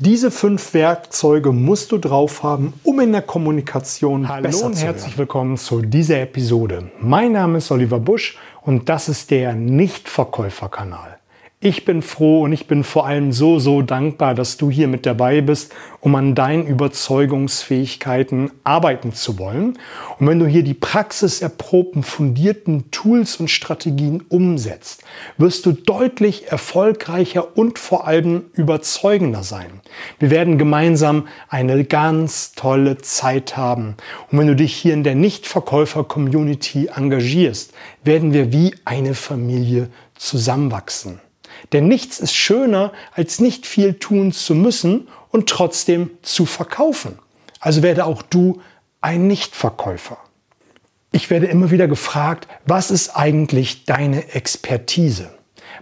Diese fünf Werkzeuge musst du drauf haben, um in der Kommunikation Hallo besser und zu herzlich werden. willkommen zu dieser Episode. Mein Name ist Oliver Busch und das ist der Nichtverkäuferkanal. Ich bin froh und ich bin vor allem so, so dankbar, dass du hier mit dabei bist, um an deinen Überzeugungsfähigkeiten arbeiten zu wollen. Und wenn du hier die praxiserprobten, fundierten Tools und Strategien umsetzt, wirst du deutlich erfolgreicher und vor allem überzeugender sein. Wir werden gemeinsam eine ganz tolle Zeit haben. Und wenn du dich hier in der Nichtverkäufer-Community engagierst, werden wir wie eine Familie zusammenwachsen. Denn nichts ist schöner, als nicht viel tun zu müssen und trotzdem zu verkaufen. Also werde auch du ein Nichtverkäufer. Ich werde immer wieder gefragt, was ist eigentlich deine Expertise?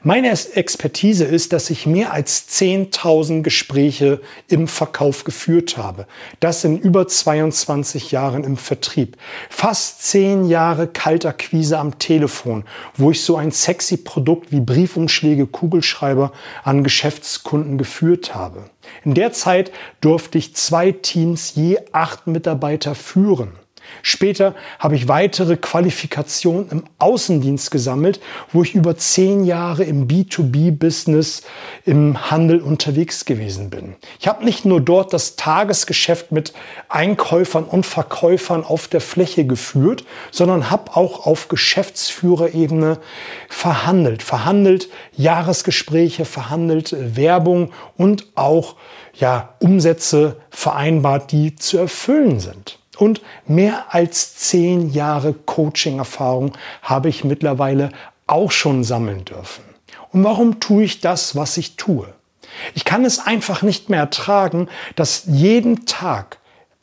Meine Expertise ist, dass ich mehr als 10.000 Gespräche im Verkauf geführt habe. Das in über 22 Jahren im Vertrieb. Fast 10 Jahre Kaltakquise am Telefon, wo ich so ein sexy Produkt wie Briefumschläge, Kugelschreiber an Geschäftskunden geführt habe. In der Zeit durfte ich zwei Teams je acht Mitarbeiter führen. Später habe ich weitere Qualifikationen im Außendienst gesammelt, wo ich über zehn Jahre im B2B-Business im Handel unterwegs gewesen bin. Ich habe nicht nur dort das Tagesgeschäft mit Einkäufern und Verkäufern auf der Fläche geführt, sondern habe auch auf Geschäftsführerebene verhandelt. Verhandelt Jahresgespräche, verhandelt Werbung und auch ja, Umsätze vereinbart, die zu erfüllen sind. Und mehr als zehn Jahre Coaching-Erfahrung habe ich mittlerweile auch schon sammeln dürfen. Und warum tue ich das, was ich tue? Ich kann es einfach nicht mehr ertragen, dass jeden Tag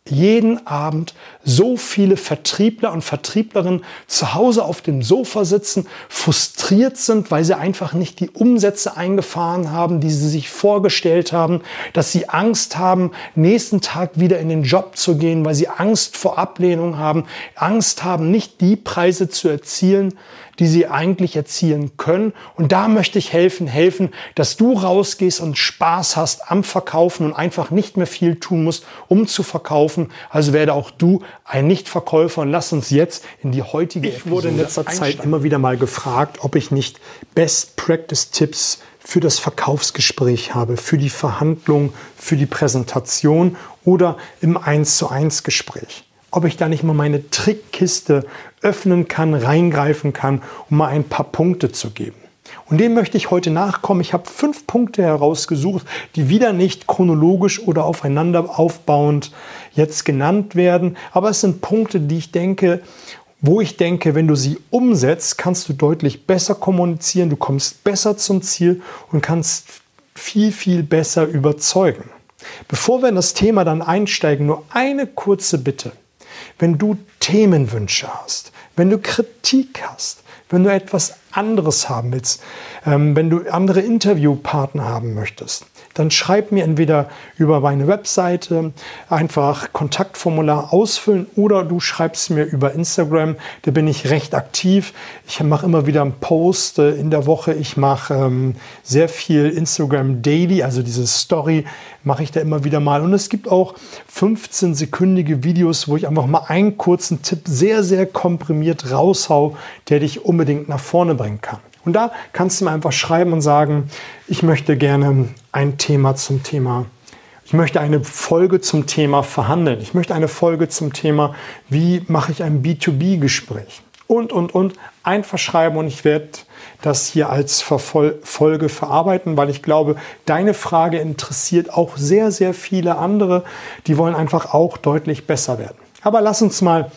jeden Abend so viele Vertriebler und Vertrieblerinnen zu Hause auf dem Sofa sitzen, frustriert sind, weil sie einfach nicht die Umsätze eingefahren haben, die sie sich vorgestellt haben, dass sie Angst haben, nächsten Tag wieder in den Job zu gehen, weil sie Angst vor Ablehnung haben, Angst haben, nicht die Preise zu erzielen, die sie eigentlich erzielen können. Und da möchte ich helfen, helfen, dass du rausgehst und Spaß hast am Verkaufen und einfach nicht mehr viel tun musst, um zu verkaufen. Also werde auch du ein Nichtverkäufer und lass uns jetzt in die heutige Ich wurde in letzter Zeit immer wieder mal gefragt, ob ich nicht Best Practice Tipps für das Verkaufsgespräch habe, für die Verhandlung, für die Präsentation oder im 1 zu 1 Gespräch ob ich da nicht mal meine Trickkiste öffnen kann, reingreifen kann, um mal ein paar Punkte zu geben. Und dem möchte ich heute nachkommen. Ich habe fünf Punkte herausgesucht, die wieder nicht chronologisch oder aufeinander aufbauend jetzt genannt werden. Aber es sind Punkte, die ich denke, wo ich denke, wenn du sie umsetzt, kannst du deutlich besser kommunizieren, du kommst besser zum Ziel und kannst viel, viel besser überzeugen. Bevor wir in das Thema dann einsteigen, nur eine kurze Bitte. Wenn du Themenwünsche hast, wenn du Kritik hast, wenn du etwas anderes haben willst, ähm, wenn du andere Interviewpartner haben möchtest, dann schreib mir entweder über meine Webseite einfach Kontaktformular ausfüllen oder du schreibst mir über Instagram. Da bin ich recht aktiv. Ich mache immer wieder einen Post äh, in der Woche. Ich mache ähm, sehr viel Instagram Daily, also diese Story mache ich da immer wieder mal. Und es gibt auch 15-sekündige Videos, wo ich einfach mal einen kurzen Tipp sehr, sehr komprimiert raushau, der dich unbedingt nach vorne bringen kann. Und da kannst du mir einfach schreiben und sagen, ich möchte gerne ein Thema zum Thema, ich möchte eine Folge zum Thema verhandeln. Ich möchte eine Folge zum Thema, wie mache ich ein B2B-Gespräch. Und, und, und einfach schreiben und ich werde das hier als Folge verarbeiten, weil ich glaube, deine Frage interessiert auch sehr, sehr viele andere. Die wollen einfach auch deutlich besser werden. Aber lass uns mal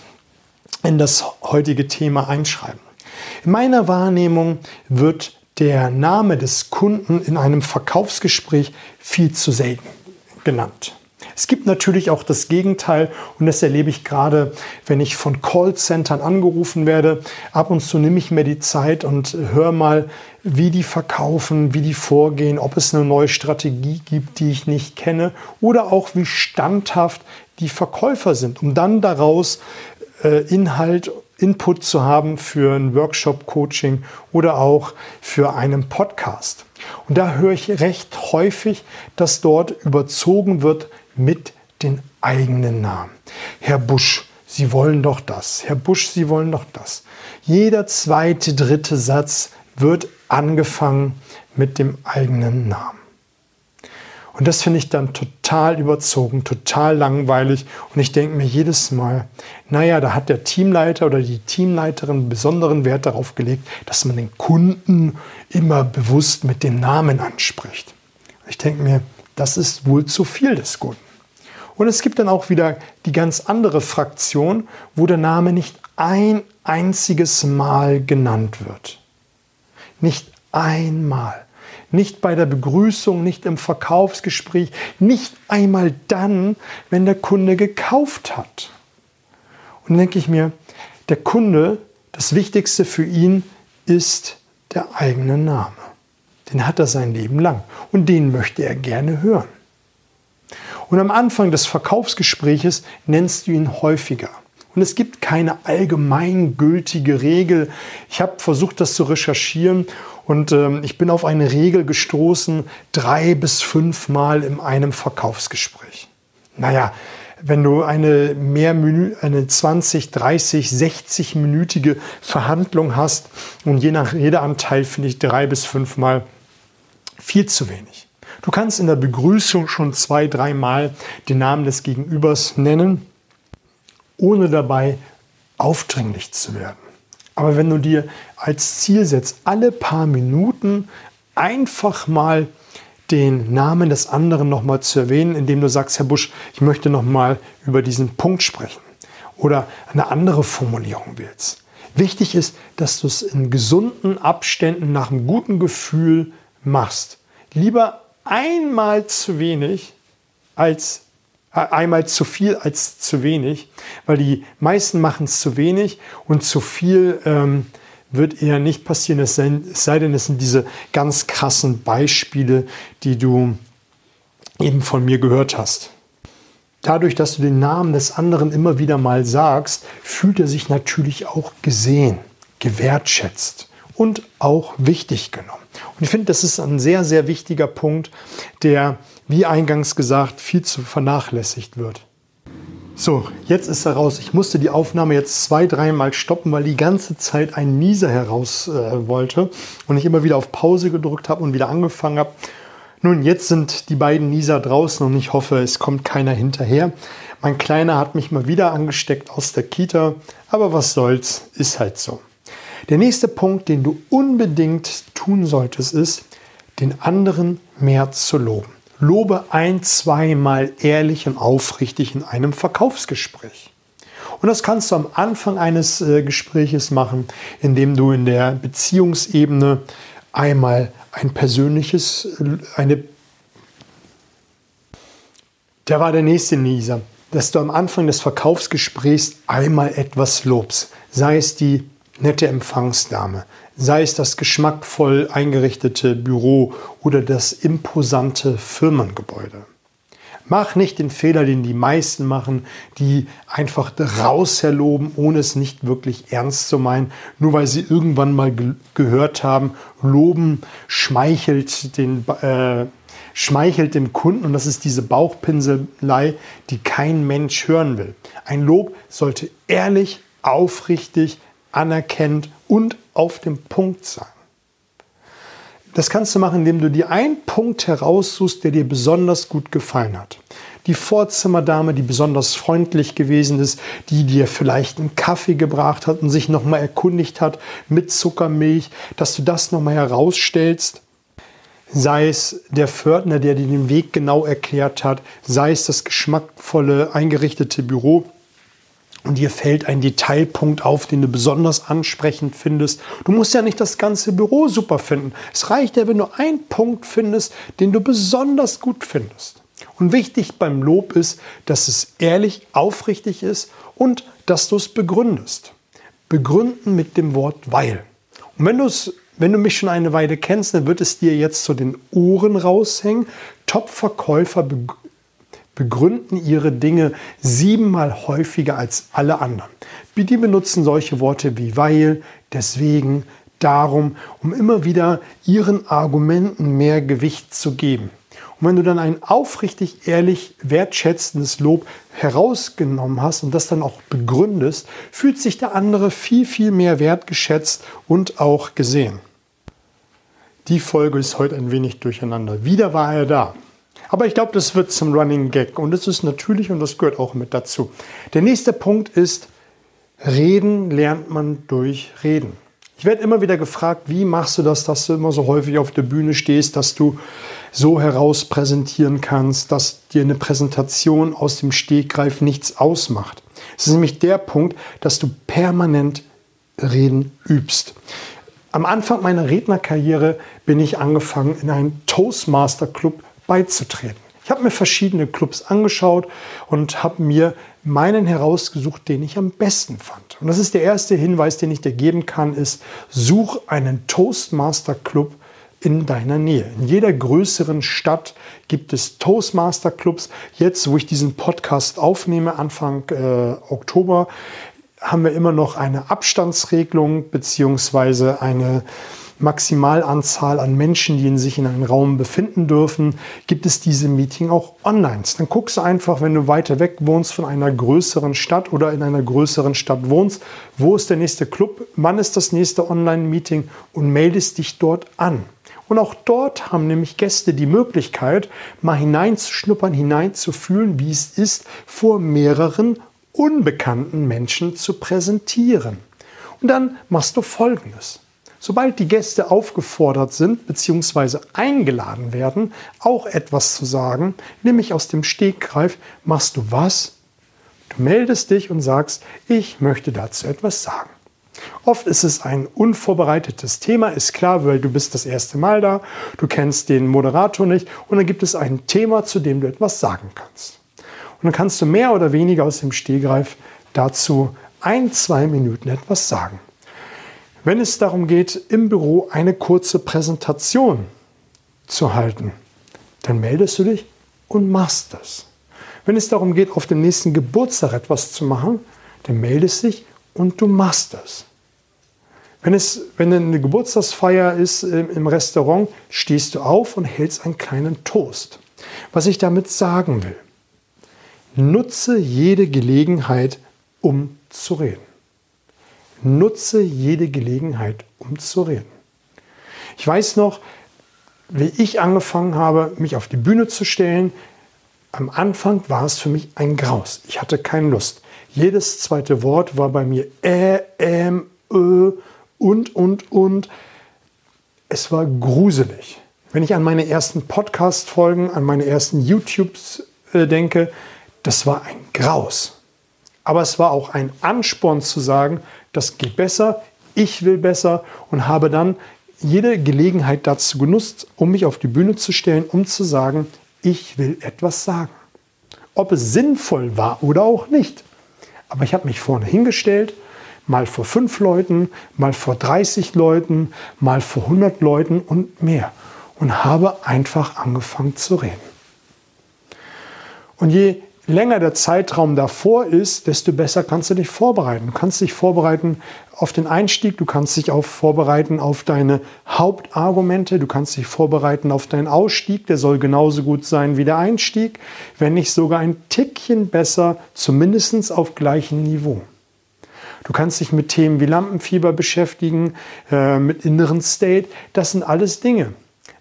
in das heutige Thema einschreiben. In meiner Wahrnehmung wird der Name des Kunden in einem Verkaufsgespräch viel zu selten genannt. Es gibt natürlich auch das Gegenteil und das erlebe ich gerade, wenn ich von Callcentern angerufen werde. Ab und zu nehme ich mir die Zeit und höre mal, wie die verkaufen, wie die vorgehen, ob es eine neue Strategie gibt, die ich nicht kenne oder auch wie standhaft die Verkäufer sind, um dann daraus äh, Inhalt Input zu haben für ein Workshop, Coaching oder auch für einen Podcast. Und da höre ich recht häufig, dass dort überzogen wird mit den eigenen Namen. Herr Busch, Sie wollen doch das. Herr Busch, Sie wollen doch das. Jeder zweite, dritte Satz wird angefangen mit dem eigenen Namen. Und das finde ich dann total überzogen, total langweilig. Und ich denke mir jedes Mal, naja, da hat der Teamleiter oder die Teamleiterin besonderen Wert darauf gelegt, dass man den Kunden immer bewusst mit dem Namen anspricht. Ich denke mir, das ist wohl zu viel des Kunden. Und es gibt dann auch wieder die ganz andere Fraktion, wo der Name nicht ein einziges Mal genannt wird. Nicht einmal. Nicht bei der Begrüßung, nicht im Verkaufsgespräch, nicht einmal dann, wenn der Kunde gekauft hat. Und dann denke ich mir, der Kunde, das Wichtigste für ihn ist der eigene Name. Den hat er sein Leben lang und den möchte er gerne hören. Und am Anfang des Verkaufsgespräches nennst du ihn häufiger. Und es gibt keine allgemeingültige Regel. Ich habe versucht, das zu recherchieren und ähm, ich bin auf eine Regel gestoßen, drei bis fünf Mal in einem Verkaufsgespräch. Naja, wenn du eine mehr eine 20, 30, 60-minütige Verhandlung hast und je nach Redeanteil finde ich drei bis fünf Mal viel zu wenig. Du kannst in der Begrüßung schon zwei, dreimal den Namen des Gegenübers nennen, ohne dabei aufdringlich zu werden. Aber wenn du dir als Ziel setzt, alle paar Minuten einfach mal den Namen des anderen nochmal zu erwähnen, indem du sagst, Herr Busch, ich möchte nochmal über diesen Punkt sprechen oder eine andere Formulierung willst. Wichtig ist, dass du es in gesunden Abständen nach einem guten Gefühl machst. Lieber einmal zu wenig als einmal zu viel als zu wenig, weil die meisten machen es zu wenig und zu viel ähm, wird eher nicht passieren, es sei, denn, es sind diese ganz krassen Beispiele, die du eben von mir gehört hast. Dadurch, dass du den Namen des anderen immer wieder mal sagst, fühlt er sich natürlich auch gesehen, gewertschätzt und auch wichtig genommen. Und ich finde, das ist ein sehr, sehr wichtiger Punkt, der wie eingangs gesagt, viel zu vernachlässigt wird. So, jetzt ist er raus. Ich musste die Aufnahme jetzt zwei, dreimal stoppen, weil die ganze Zeit ein Nieser heraus äh, wollte und ich immer wieder auf Pause gedrückt habe und wieder angefangen habe. Nun, jetzt sind die beiden Nieser draußen und ich hoffe, es kommt keiner hinterher. Mein Kleiner hat mich mal wieder angesteckt aus der Kita, aber was soll's, ist halt so. Der nächste Punkt, den du unbedingt tun solltest, ist, den anderen mehr zu loben. Lobe ein, zweimal ehrlich und aufrichtig in einem Verkaufsgespräch. Und das kannst du am Anfang eines äh, Gespräches machen, indem du in der Beziehungsebene einmal ein persönliches, äh, eine. Der war der nächste Nieser, dass du am Anfang des Verkaufsgesprächs einmal etwas lobst. Sei es die nette Empfangsdame, sei es das geschmackvoll eingerichtete Büro oder das imposante Firmengebäude. Mach nicht den Fehler, den die meisten machen, die einfach rausherloben, ohne es nicht wirklich ernst zu meinen, nur weil sie irgendwann mal ge gehört haben, loben schmeichelt den äh, schmeichelt dem Kunden und das ist diese Bauchpinselei, die kein Mensch hören will. Ein Lob sollte ehrlich, aufrichtig, anerkennt und auf dem Punkt sein. Das kannst du machen, indem du dir einen Punkt heraussuchst, der dir besonders gut gefallen hat. Die Vorzimmerdame, die besonders freundlich gewesen ist, die dir vielleicht einen Kaffee gebracht hat und sich nochmal erkundigt hat mit Zuckermilch, dass du das nochmal herausstellst. Sei es der Pförtner, der dir den Weg genau erklärt hat, sei es das geschmackvolle eingerichtete Büro und dir fällt ein Detailpunkt auf, den du besonders ansprechend findest. Du musst ja nicht das ganze Büro super finden. Es reicht ja, wenn du einen Punkt findest, den du besonders gut findest. Und wichtig beim Lob ist, dass es ehrlich, aufrichtig ist und dass du es begründest. Begründen mit dem Wort weil. Und wenn du wenn du mich schon eine Weile kennst, dann wird es dir jetzt zu den Ohren raushängen. Top-Verkäufer begründen ihre Dinge siebenmal häufiger als alle anderen. Die benutzen solche Worte wie weil, deswegen, darum, um immer wieder ihren Argumenten mehr Gewicht zu geben. Und wenn du dann ein aufrichtig, ehrlich, wertschätzendes Lob herausgenommen hast und das dann auch begründest, fühlt sich der andere viel, viel mehr wertgeschätzt und auch gesehen. Die Folge ist heute ein wenig durcheinander. Wieder war er da. Aber ich glaube, das wird zum Running Gag und das ist natürlich und das gehört auch mit dazu. Der nächste Punkt ist, reden lernt man durch Reden. Ich werde immer wieder gefragt, wie machst du das, dass du immer so häufig auf der Bühne stehst, dass du so heraus präsentieren kannst, dass dir eine Präsentation aus dem Stegreif nichts ausmacht. Es ist nämlich der Punkt, dass du permanent Reden übst. Am Anfang meiner Rednerkarriere bin ich angefangen, in einen Toastmaster Club beizutreten. Ich habe mir verschiedene Clubs angeschaut und habe mir meinen herausgesucht, den ich am besten fand. Und das ist der erste Hinweis, den ich dir geben kann, ist, such einen Toastmaster Club in deiner Nähe. In jeder größeren Stadt gibt es Toastmaster Clubs. Jetzt, wo ich diesen Podcast aufnehme, Anfang äh, Oktober, haben wir immer noch eine Abstandsregelung beziehungsweise eine Maximalanzahl an Menschen, die in sich in einem Raum befinden dürfen, gibt es diese Meeting auch online. Dann guckst du einfach, wenn du weiter weg wohnst von einer größeren Stadt oder in einer größeren Stadt wohnst, wo ist der nächste Club, wann ist das nächste Online-Meeting und meldest dich dort an. Und auch dort haben nämlich Gäste die Möglichkeit, mal hineinzuschnuppern, hineinzufühlen, wie es ist, vor mehreren unbekannten Menschen zu präsentieren. Und dann machst du Folgendes. Sobald die Gäste aufgefordert sind bzw. eingeladen werden, auch etwas zu sagen, nämlich aus dem Stegreif, machst du was? Du meldest dich und sagst, ich möchte dazu etwas sagen. Oft ist es ein unvorbereitetes Thema, ist klar, weil du bist das erste Mal da, du kennst den Moderator nicht und dann gibt es ein Thema, zu dem du etwas sagen kannst. Und dann kannst du mehr oder weniger aus dem Stegreif dazu ein, zwei Minuten etwas sagen. Wenn es darum geht, im Büro eine kurze Präsentation zu halten, dann meldest du dich und machst das. Wenn es darum geht, auf dem nächsten Geburtstag etwas zu machen, dann meldest dich und du machst das. Wenn, es, wenn eine Geburtstagsfeier ist im Restaurant, stehst du auf und hältst einen kleinen Toast. Was ich damit sagen will, nutze jede Gelegenheit, um zu reden. Nutze jede Gelegenheit, um zu reden. Ich weiß noch, wie ich angefangen habe, mich auf die Bühne zu stellen. Am Anfang war es für mich ein Graus. Ich hatte keine Lust. Jedes zweite Wort war bei mir äh, ähm, ö und, und, und. Es war gruselig. Wenn ich an meine ersten Podcast-Folgen, an meine ersten YouTubes äh, denke, das war ein Graus. Aber es war auch ein Ansporn zu sagen, das geht besser, ich will besser und habe dann jede Gelegenheit dazu genutzt, um mich auf die Bühne zu stellen, um zu sagen, ich will etwas sagen. Ob es sinnvoll war oder auch nicht. Aber ich habe mich vorne hingestellt, mal vor fünf Leuten, mal vor 30 Leuten, mal vor 100 Leuten und mehr. Und habe einfach angefangen zu reden. Und je länger der Zeitraum davor ist, desto besser kannst du dich vorbereiten. Du kannst dich vorbereiten auf den Einstieg, du kannst dich auch vorbereiten auf deine Hauptargumente, du kannst dich vorbereiten auf deinen Ausstieg, der soll genauso gut sein wie der Einstieg, wenn nicht sogar ein Tickchen besser, zumindest auf gleichem Niveau. Du kannst dich mit Themen wie Lampenfieber beschäftigen, äh, mit inneren State, das sind alles Dinge.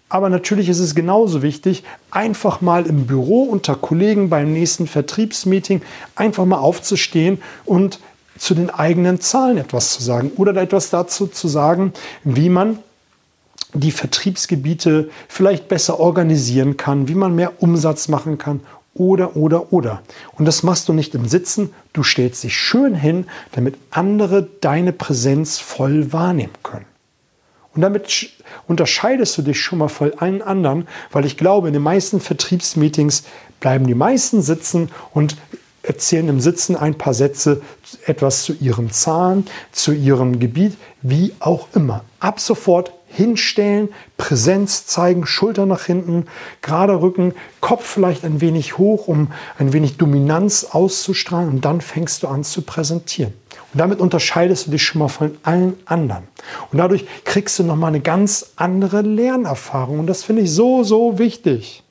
Aber natürlich ist es genauso wichtig, einfach mal im Büro unter Kollegen beim nächsten Vertriebsmeeting einfach mal aufzustehen und zu den eigenen Zahlen etwas zu sagen oder etwas dazu zu sagen, wie man die Vertriebsgebiete vielleicht besser organisieren kann, wie man mehr Umsatz machen kann oder, oder, oder. Und das machst du nicht im Sitzen, du stellst dich schön hin, damit andere deine Präsenz voll wahrnehmen können. Und damit unterscheidest du dich schon mal von allen anderen, weil ich glaube, in den meisten Vertriebsmeetings bleiben die meisten sitzen und erzählen im Sitzen ein paar Sätze etwas zu ihren Zahlen, zu ihrem Gebiet, wie auch immer. Ab sofort hinstellen, Präsenz zeigen, Schulter nach hinten, gerade Rücken, Kopf vielleicht ein wenig hoch, um ein wenig Dominanz auszustrahlen und dann fängst du an zu präsentieren. Und damit unterscheidest du dich schon mal von allen anderen. Und dadurch kriegst du nochmal eine ganz andere Lernerfahrung. Und das finde ich so, so wichtig.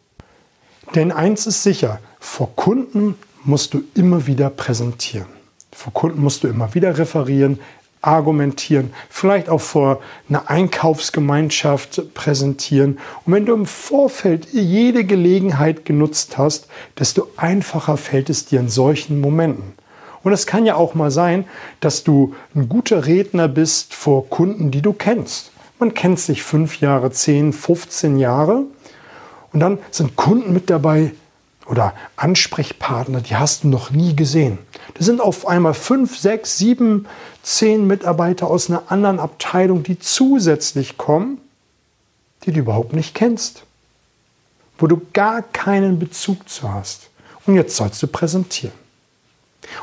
Denn eins ist sicher, vor Kunden musst du immer wieder präsentieren. Vor Kunden musst du immer wieder referieren, argumentieren, vielleicht auch vor einer Einkaufsgemeinschaft präsentieren. Und wenn du im Vorfeld jede Gelegenheit genutzt hast, desto einfacher fällt es dir in solchen Momenten. Und es kann ja auch mal sein, dass du ein guter Redner bist vor Kunden, die du kennst. Man kennt sich fünf Jahre, zehn, 15 Jahre. Und dann sind Kunden mit dabei, oder Ansprechpartner, die hast du noch nie gesehen. Das sind auf einmal fünf, sechs, sieben, zehn Mitarbeiter aus einer anderen Abteilung, die zusätzlich kommen, die du überhaupt nicht kennst, wo du gar keinen Bezug zu hast. Und jetzt sollst du präsentieren.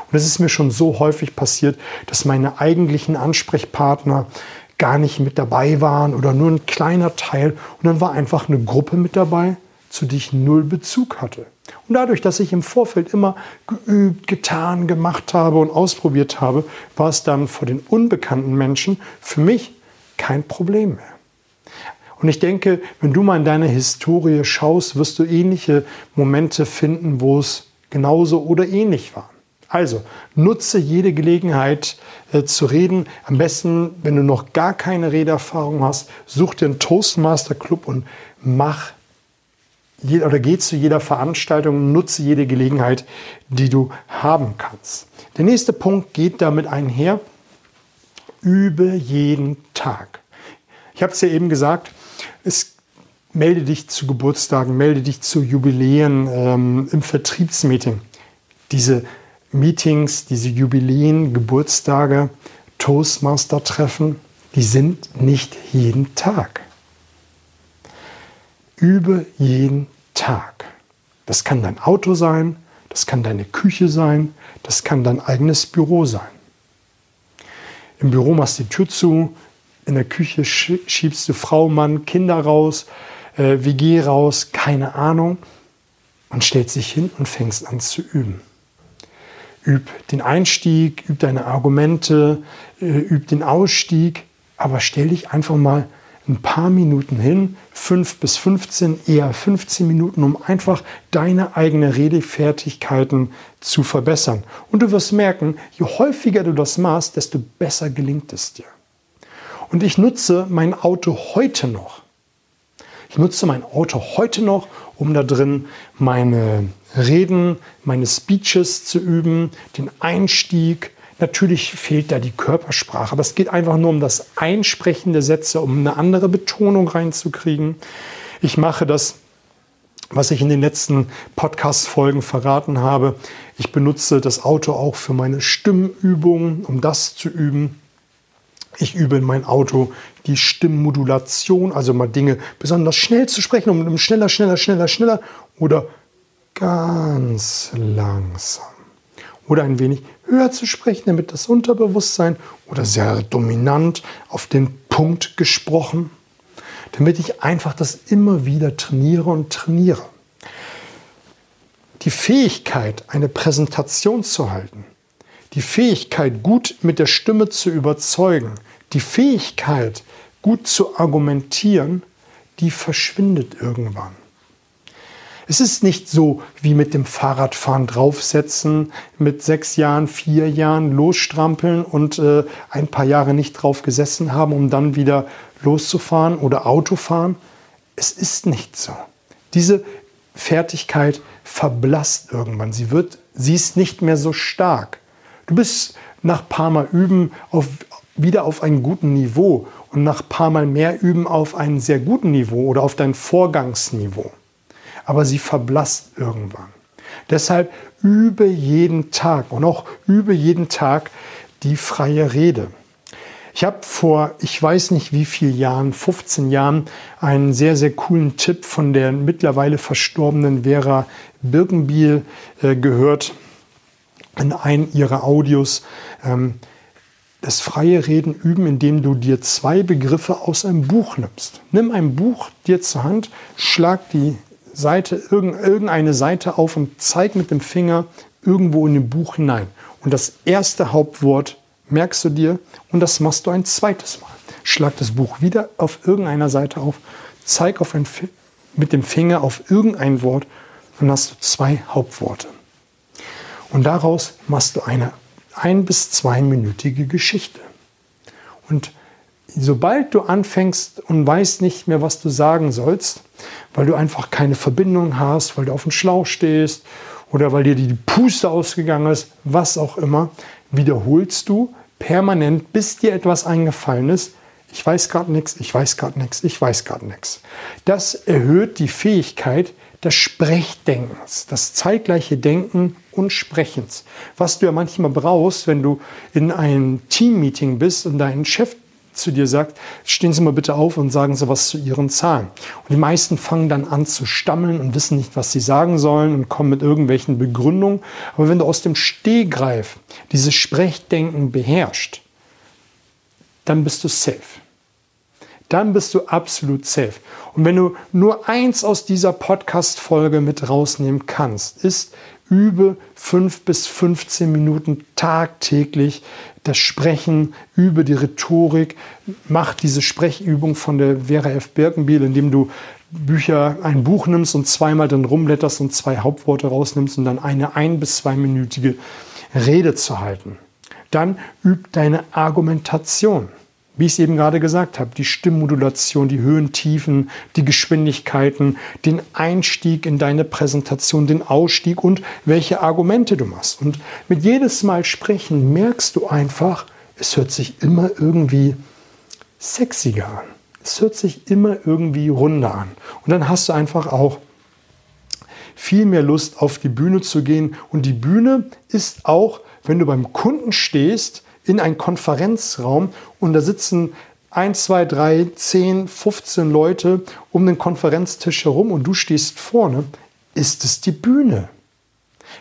Und es ist mir schon so häufig passiert, dass meine eigentlichen Ansprechpartner gar nicht mit dabei waren oder nur ein kleiner Teil. Und dann war einfach eine Gruppe mit dabei, zu der ich null Bezug hatte. Und dadurch, dass ich im Vorfeld immer geübt, getan, gemacht habe und ausprobiert habe, war es dann vor den unbekannten Menschen für mich kein Problem mehr. Und ich denke, wenn du mal in deine Historie schaust, wirst du ähnliche Momente finden, wo es genauso oder ähnlich war. Also nutze jede Gelegenheit äh, zu reden. Am besten, wenn du noch gar keine Redeerfahrung hast, such einen Toastmaster Club und mach oder geh zu jeder Veranstaltung, nutze jede Gelegenheit, die du haben kannst. Der nächste Punkt geht damit einher, übe jeden Tag. Ich habe es ja eben gesagt, es melde dich zu Geburtstagen, melde dich zu Jubiläen ähm, im Vertriebsmeeting. Diese Meetings, diese Jubiläen, Geburtstage, Toastmaster-Treffen, die sind nicht jeden Tag. Übe jeden Tag. Das kann dein Auto sein, das kann deine Küche sein, das kann dein eigenes Büro sein. Im Büro machst du die Tür zu, in der Küche schiebst du Frau, Mann, Kinder raus, äh, WG raus, keine Ahnung, und stellst dich hin und fängst an zu üben. Üb den Einstieg, üb deine Argumente, äh, üb den Ausstieg, aber stell dich einfach mal ein paar Minuten hin, fünf bis 15, eher 15 Minuten, um einfach deine eigene Redefertigkeiten zu verbessern. Und du wirst merken, je häufiger du das machst, desto besser gelingt es dir. Und ich nutze mein Auto heute noch. Ich nutze mein Auto heute noch, um da drin meine Reden, meine Speeches zu üben, den Einstieg, Natürlich fehlt da die Körpersprache, aber es geht einfach nur um das Einsprechen der Sätze, um eine andere Betonung reinzukriegen. Ich mache das, was ich in den letzten Podcast-Folgen verraten habe. Ich benutze das Auto auch für meine Stimmübungen, um das zu üben. Ich übe in mein Auto die Stimmmodulation, also mal Dinge besonders schnell zu sprechen, um schneller, schneller, schneller, schneller oder ganz langsam oder ein wenig höher zu sprechen, damit das Unterbewusstsein oder sehr dominant auf den Punkt gesprochen, damit ich einfach das immer wieder trainiere und trainiere. Die Fähigkeit, eine Präsentation zu halten, die Fähigkeit, gut mit der Stimme zu überzeugen, die Fähigkeit, gut zu argumentieren, die verschwindet irgendwann. Es ist nicht so wie mit dem Fahrradfahren draufsetzen, mit sechs Jahren, vier Jahren losstrampeln und äh, ein paar Jahre nicht drauf gesessen haben, um dann wieder loszufahren oder Autofahren. Es ist nicht so. Diese Fertigkeit verblasst irgendwann. Sie wird, sie ist nicht mehr so stark. Du bist nach paar Mal üben auf, wieder auf einem guten Niveau und nach paar Mal mehr üben auf einem sehr guten Niveau oder auf dein Vorgangsniveau aber sie verblasst irgendwann. Deshalb übe jeden Tag und auch übe jeden Tag die freie Rede. Ich habe vor, ich weiß nicht wie vielen Jahren, 15 Jahren, einen sehr, sehr coolen Tipp von der mittlerweile verstorbenen Vera Birkenbiel äh, gehört in einem ihrer Audios. Ähm, das freie Reden üben, indem du dir zwei Begriffe aus einem Buch nimmst. Nimm ein Buch dir zur Hand, schlag die Seite, irgendeine Seite auf und zeig mit dem Finger irgendwo in dem Buch hinein. Und das erste Hauptwort merkst du dir und das machst du ein zweites Mal. Schlag das Buch wieder auf irgendeiner Seite auf, zeig auf ein, mit dem Finger auf irgendein Wort und hast du zwei Hauptworte. Und daraus machst du eine ein- bis zweiminütige Geschichte. Und sobald du anfängst und weißt nicht mehr, was du sagen sollst, weil du einfach keine Verbindung hast, weil du auf dem Schlauch stehst oder weil dir die Puste ausgegangen ist, was auch immer, wiederholst du permanent, bis dir etwas eingefallen ist. Ich weiß gerade nichts, ich weiß gerade nichts, ich weiß gerade nichts. Das erhöht die Fähigkeit des Sprechdenkens, das zeitgleiche Denken und Sprechens. Was du ja manchmal brauchst, wenn du in einem Teammeeting bist und dein Chef zu dir sagt, stehen Sie mal bitte auf und sagen Sie was zu Ihren Zahlen. Und die meisten fangen dann an zu stammeln und wissen nicht, was sie sagen sollen und kommen mit irgendwelchen Begründungen. Aber wenn du aus dem Stehgreif dieses Sprechdenken beherrschst, dann bist du safe. Dann bist du absolut safe. Und wenn du nur eins aus dieser Podcast-Folge mit rausnehmen kannst, ist, übe fünf bis 15 Minuten tagtäglich das Sprechen, übe die Rhetorik, mach diese Sprechübung von der Vera F. Birkenbiel, indem du Bücher, ein Buch nimmst und zweimal dann rumblätterst und zwei Hauptworte rausnimmst und dann eine ein- bis zweiminütige Rede zu halten. Dann üb deine Argumentation wie ich es eben gerade gesagt habe, die Stimmmodulation, die Höhen, Tiefen, die Geschwindigkeiten, den Einstieg in deine Präsentation, den Ausstieg und welche Argumente du machst. Und mit jedes Mal sprechen merkst du einfach, es hört sich immer irgendwie sexiger an. Es hört sich immer irgendwie runder an. Und dann hast du einfach auch viel mehr Lust, auf die Bühne zu gehen. Und die Bühne ist auch, wenn du beim Kunden stehst, in einen Konferenzraum und da sitzen 1, 2, 3, 10, 15 Leute um den Konferenztisch herum und du stehst vorne, ist es die Bühne.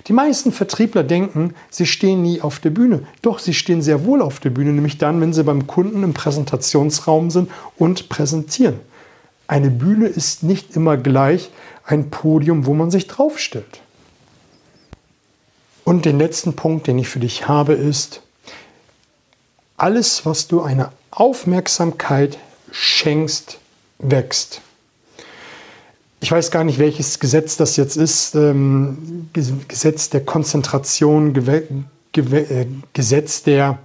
Die meisten Vertriebler denken, sie stehen nie auf der Bühne. Doch, sie stehen sehr wohl auf der Bühne, nämlich dann, wenn sie beim Kunden im Präsentationsraum sind und präsentieren. Eine Bühne ist nicht immer gleich ein Podium, wo man sich draufstellt. Und den letzten Punkt, den ich für dich habe, ist, alles, was du einer Aufmerksamkeit schenkst, wächst. Ich weiß gar nicht, welches Gesetz das jetzt ist. Ähm, Gesetz der Konzentration, äh, Gesetz der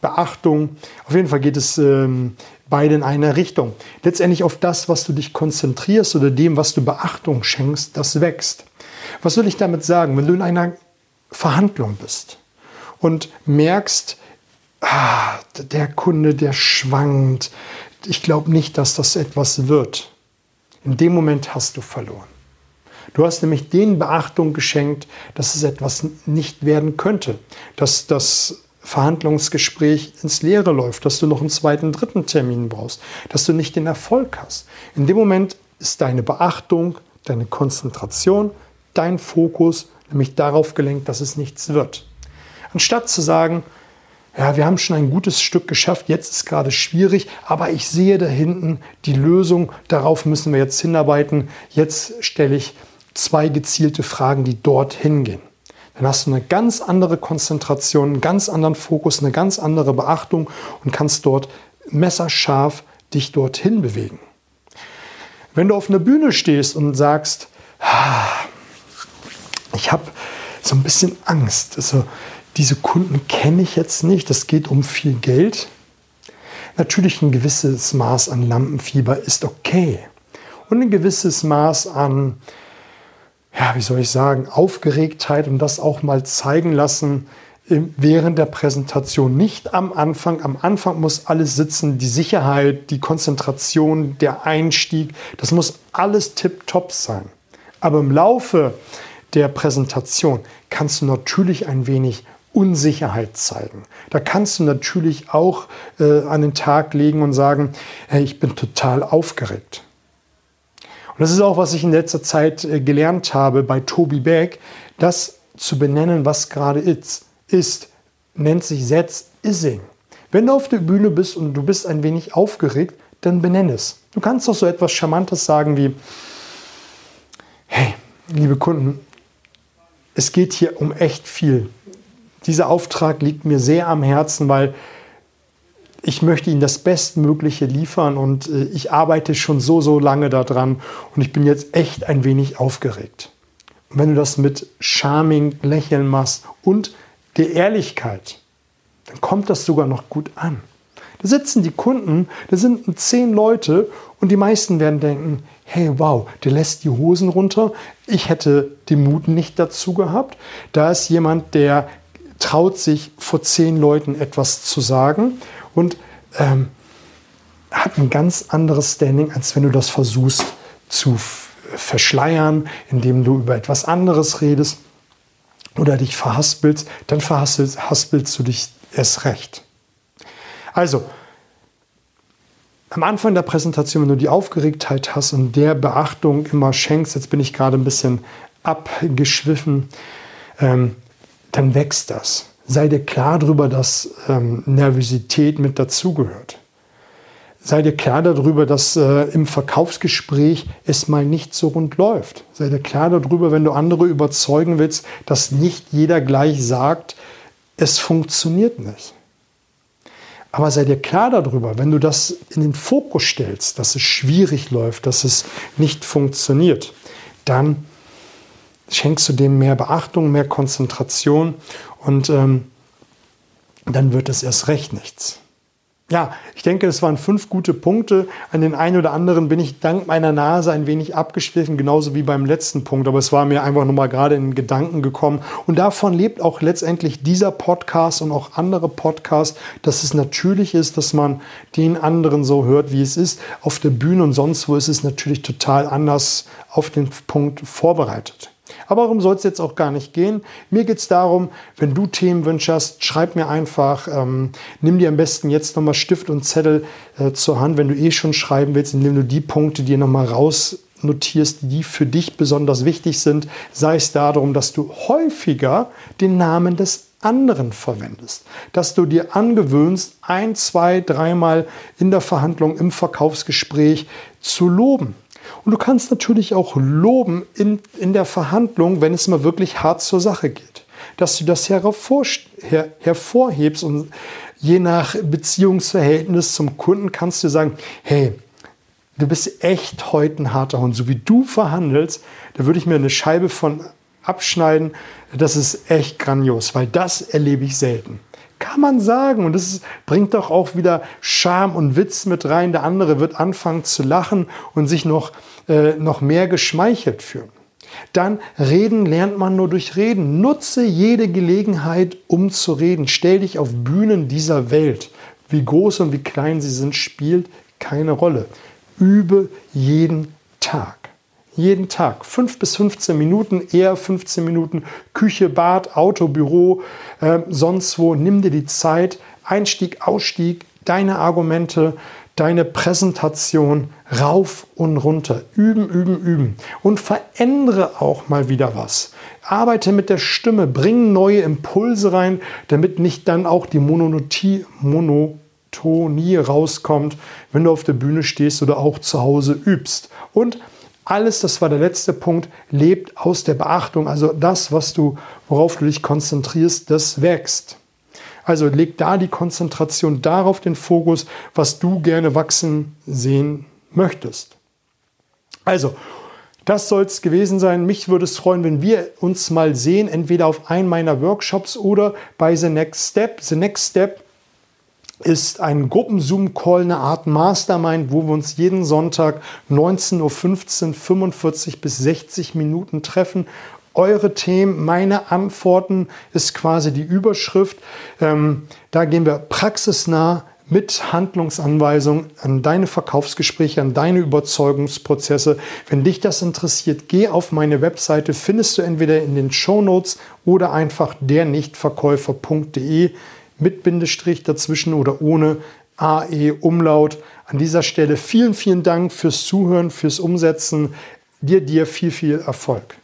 Beachtung. Auf jeden Fall geht es ähm, beide in eine Richtung. Letztendlich auf das, was du dich konzentrierst oder dem, was du Beachtung schenkst, das wächst. Was will ich damit sagen? Wenn du in einer Verhandlung bist und merkst, ah, der Kunde, der schwankt. Ich glaube nicht, dass das etwas wird. In dem Moment hast du verloren. Du hast nämlich den Beachtung geschenkt, dass es etwas nicht werden könnte, dass das Verhandlungsgespräch ins Leere läuft, dass du noch einen zweiten, dritten Termin brauchst, dass du nicht den Erfolg hast. In dem Moment ist deine Beachtung, deine Konzentration, dein Fokus nämlich darauf gelenkt, dass es nichts wird. Anstatt zu sagen, ja, wir haben schon ein gutes Stück geschafft, jetzt ist gerade schwierig, aber ich sehe da hinten die Lösung, darauf müssen wir jetzt hinarbeiten. Jetzt stelle ich zwei gezielte Fragen, die dorthin gehen. Dann hast du eine ganz andere Konzentration, einen ganz anderen Fokus, eine ganz andere Beachtung und kannst dort messerscharf dich dorthin bewegen. Wenn du auf einer Bühne stehst und sagst, ah, ich habe so ein bisschen Angst, also diese Kunden kenne ich jetzt nicht, es geht um viel Geld. Natürlich ein gewisses Maß an Lampenfieber ist okay. Und ein gewisses Maß an, ja, wie soll ich sagen, Aufgeregtheit und das auch mal zeigen lassen während der Präsentation. Nicht am Anfang. Am Anfang muss alles sitzen, die Sicherheit, die Konzentration, der Einstieg. Das muss alles tipptopp sein. Aber im Laufe der Präsentation kannst du natürlich ein wenig Unsicherheit zeigen. Da kannst du natürlich auch äh, an den Tag legen und sagen, hey, ich bin total aufgeregt. Und das ist auch, was ich in letzter Zeit äh, gelernt habe bei Toby Beck, das zu benennen, was gerade ist, ist nennt sich Setz Ising. Wenn du auf der Bühne bist und du bist ein wenig aufgeregt, dann benenne es. Du kannst doch so etwas Charmantes sagen wie, hey, liebe Kunden, es geht hier um echt viel. Dieser Auftrag liegt mir sehr am Herzen, weil ich möchte Ihnen das Bestmögliche liefern und äh, ich arbeite schon so, so lange daran und ich bin jetzt echt ein wenig aufgeregt. Und wenn du das mit Charming, Lächeln machst und der Ehrlichkeit, dann kommt das sogar noch gut an. Da sitzen die Kunden, da sind zehn Leute und die meisten werden denken, hey, wow, der lässt die Hosen runter. Ich hätte den Mut nicht dazu gehabt. Da ist jemand, der traut sich vor zehn Leuten etwas zu sagen und ähm, hat ein ganz anderes Standing, als wenn du das versuchst zu verschleiern, indem du über etwas anderes redest oder dich verhaspelst, dann verhaspelst du dich erst recht. Also, am Anfang der Präsentation, wenn du die Aufgeregtheit hast und der Beachtung immer schenkst, jetzt bin ich gerade ein bisschen abgeschwiffen, ähm, dann wächst das. Sei dir klar darüber, dass ähm, Nervosität mit dazugehört. Sei dir klar darüber, dass äh, im Verkaufsgespräch es mal nicht so rund läuft. Sei dir klar darüber, wenn du andere überzeugen willst, dass nicht jeder gleich sagt, es funktioniert nicht. Aber sei dir klar darüber, wenn du das in den Fokus stellst, dass es schwierig läuft, dass es nicht funktioniert, dann schenkst du dem mehr Beachtung, mehr Konzentration und ähm, dann wird es erst recht nichts. Ja, ich denke, es waren fünf gute Punkte. An den einen oder anderen bin ich dank meiner Nase ein wenig abgeschliffen, genauso wie beim letzten Punkt. Aber es war mir einfach nochmal gerade in den Gedanken gekommen. Und davon lebt auch letztendlich dieser Podcast und auch andere Podcasts, dass es natürlich ist, dass man den anderen so hört, wie es ist. Auf der Bühne und sonst wo ist es natürlich total anders auf den Punkt vorbereitet. Aber darum soll es jetzt auch gar nicht gehen. Mir geht es darum, wenn du Themenwünsche hast, schreib mir einfach, ähm, nimm dir am besten jetzt nochmal Stift und Zettel äh, zur Hand, wenn du eh schon schreiben willst, indem du die Punkte dir nochmal raus notierst, die für dich besonders wichtig sind, sei es darum, dass du häufiger den Namen des anderen verwendest, dass du dir angewöhnst, ein, zwei, dreimal in der Verhandlung, im Verkaufsgespräch zu loben. Und du kannst natürlich auch loben in, in der Verhandlung, wenn es mal wirklich hart zur Sache geht. Dass du das hervor, her, hervorhebst und je nach Beziehungsverhältnis zum Kunden kannst du sagen, hey, du bist echt heute ein harter Hund. So wie du verhandelst, da würde ich mir eine Scheibe von abschneiden. Das ist echt grandios, weil das erlebe ich selten. Kann man sagen. Und das bringt doch auch wieder Charme und Witz mit rein. Der andere wird anfangen zu lachen und sich noch, äh, noch mehr geschmeichelt fühlen. Dann reden lernt man nur durch Reden. Nutze jede Gelegenheit, um zu reden. Stell dich auf Bühnen dieser Welt. Wie groß und wie klein sie sind, spielt keine Rolle. Übe jeden Tag. Jeden Tag. 5 bis 15 Minuten, eher 15 Minuten. Küche, Bad, Auto, Büro, äh, sonst wo. Nimm dir die Zeit. Einstieg, Ausstieg, deine Argumente, deine Präsentation rauf und runter. Üben, üben, üben. Und verändere auch mal wieder was. Arbeite mit der Stimme, bring neue Impulse rein, damit nicht dann auch die Monotonie, Monotonie rauskommt, wenn du auf der Bühne stehst oder auch zu Hause übst. Und alles, das war der letzte Punkt, lebt aus der Beachtung. Also das, was du, worauf du dich konzentrierst, das wächst. Also leg da die Konzentration darauf den Fokus, was du gerne wachsen sehen möchtest. Also, das soll es gewesen sein. Mich würde es freuen, wenn wir uns mal sehen, entweder auf einem meiner Workshops oder bei The Next Step. The Next Step ist ein Gruppen-Zoom-Call, eine Art Mastermind, wo wir uns jeden Sonntag 19.15 Uhr 45 bis 60 Minuten treffen. Eure Themen, meine Antworten ist quasi die Überschrift. Ähm, da gehen wir praxisnah mit Handlungsanweisungen an deine Verkaufsgespräche, an deine Überzeugungsprozesse. Wenn dich das interessiert, geh auf meine Webseite, findest du entweder in den Show Notes oder einfach dernichtverkäufer.de mit Bindestrich dazwischen oder ohne AE Umlaut. An dieser Stelle vielen, vielen Dank fürs Zuhören, fürs Umsetzen. Dir, dir viel, viel Erfolg.